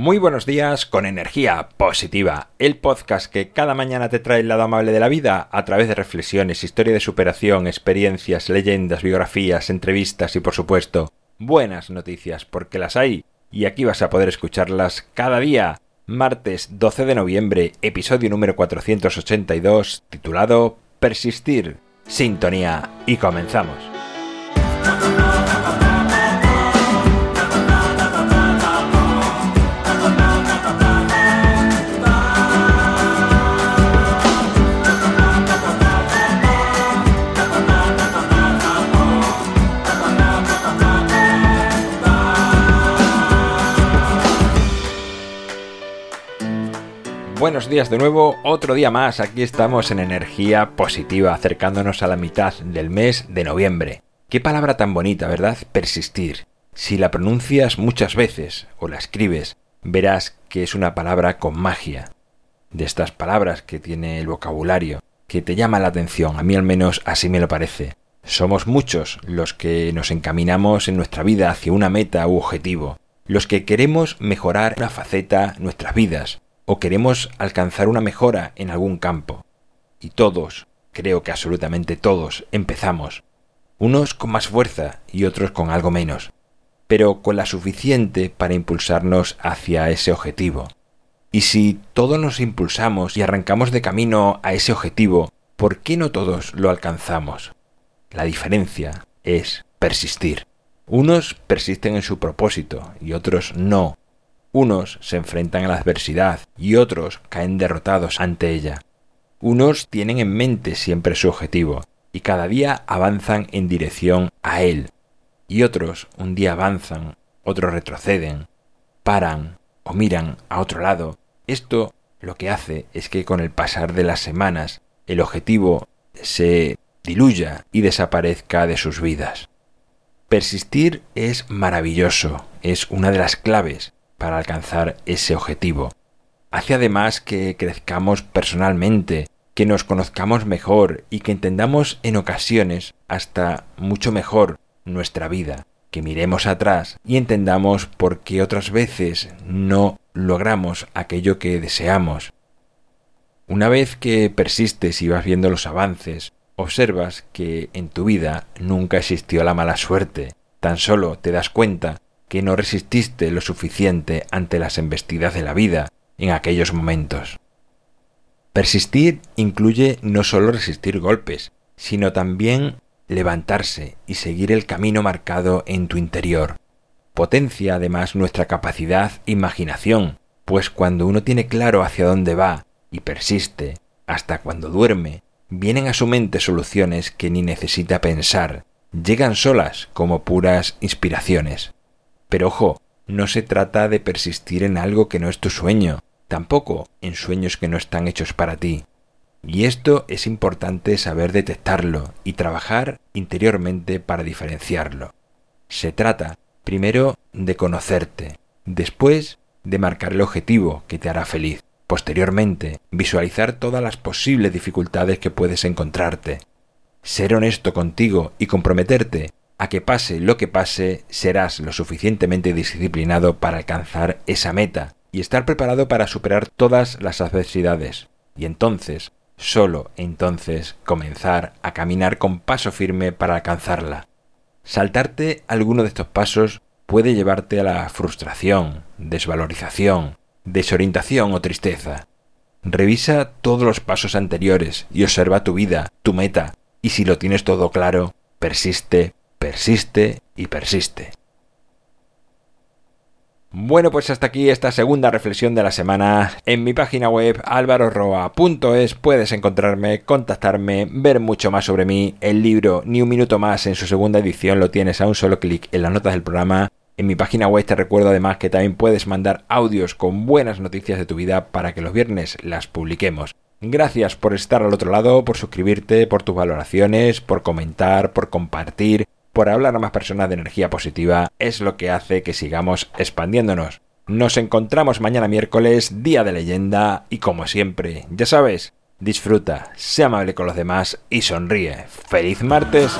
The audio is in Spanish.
Muy buenos días con energía positiva, el podcast que cada mañana te trae el lado amable de la vida a través de reflexiones, historia de superación, experiencias, leyendas, biografías, entrevistas y por supuesto buenas noticias porque las hay y aquí vas a poder escucharlas cada día. Martes 12 de noviembre, episodio número 482, titulado Persistir, Sintonía y comenzamos. Buenos días de nuevo, otro día más, aquí estamos en energía positiva, acercándonos a la mitad del mes de noviembre. Qué palabra tan bonita, ¿verdad? Persistir. Si la pronuncias muchas veces o la escribes, verás que es una palabra con magia. De estas palabras que tiene el vocabulario, que te llama la atención, a mí al menos así me lo parece. Somos muchos los que nos encaminamos en nuestra vida hacia una meta u objetivo, los que queremos mejorar una faceta nuestras vidas, o queremos alcanzar una mejora en algún campo. Y todos, creo que absolutamente todos, empezamos, unos con más fuerza y otros con algo menos, pero con la suficiente para impulsarnos hacia ese objetivo. Y si todos nos impulsamos y arrancamos de camino a ese objetivo, ¿por qué no todos lo alcanzamos? La diferencia es persistir. Unos persisten en su propósito y otros no, unos se enfrentan a la adversidad y otros caen derrotados ante ella. Unos tienen en mente siempre su objetivo y cada día avanzan en dirección a él. Y otros un día avanzan, otros retroceden, paran o miran a otro lado. Esto lo que hace es que con el pasar de las semanas el objetivo se diluya y desaparezca de sus vidas. Persistir es maravilloso, es una de las claves para alcanzar ese objetivo. Hace además que crezcamos personalmente, que nos conozcamos mejor y que entendamos en ocasiones hasta mucho mejor nuestra vida, que miremos atrás y entendamos por qué otras veces no logramos aquello que deseamos. Una vez que persistes y vas viendo los avances, observas que en tu vida nunca existió la mala suerte, tan solo te das cuenta que no resististe lo suficiente ante las embestidas de la vida en aquellos momentos. Persistir incluye no solo resistir golpes, sino también levantarse y seguir el camino marcado en tu interior. Potencia además nuestra capacidad e imaginación, pues cuando uno tiene claro hacia dónde va y persiste, hasta cuando duerme, vienen a su mente soluciones que ni necesita pensar, llegan solas como puras inspiraciones. Pero ojo, no se trata de persistir en algo que no es tu sueño, tampoco en sueños que no están hechos para ti. Y esto es importante saber detectarlo y trabajar interiormente para diferenciarlo. Se trata, primero, de conocerte, después, de marcar el objetivo que te hará feliz, posteriormente, visualizar todas las posibles dificultades que puedes encontrarte, ser honesto contigo y comprometerte a que pase lo que pase, serás lo suficientemente disciplinado para alcanzar esa meta y estar preparado para superar todas las adversidades. Y entonces, solo entonces, comenzar a caminar con paso firme para alcanzarla. Saltarte alguno de estos pasos puede llevarte a la frustración, desvalorización, desorientación o tristeza. Revisa todos los pasos anteriores y observa tu vida, tu meta, y si lo tienes todo claro, persiste, persiste y persiste. Bueno, pues hasta aquí esta segunda reflexión de la semana. En mi página web alvaroroa.es puedes encontrarme, contactarme, ver mucho más sobre mí. El libro Ni un minuto más en su segunda edición lo tienes a un solo clic en las notas del programa. En mi página web te recuerdo además que también puedes mandar audios con buenas noticias de tu vida para que los viernes las publiquemos. Gracias por estar al otro lado, por suscribirte, por tus valoraciones, por comentar, por compartir por hablar a más personas de energía positiva es lo que hace que sigamos expandiéndonos. Nos encontramos mañana miércoles, día de leyenda, y como siempre, ya sabes, disfruta, sea amable con los demás y sonríe. ¡Feliz martes!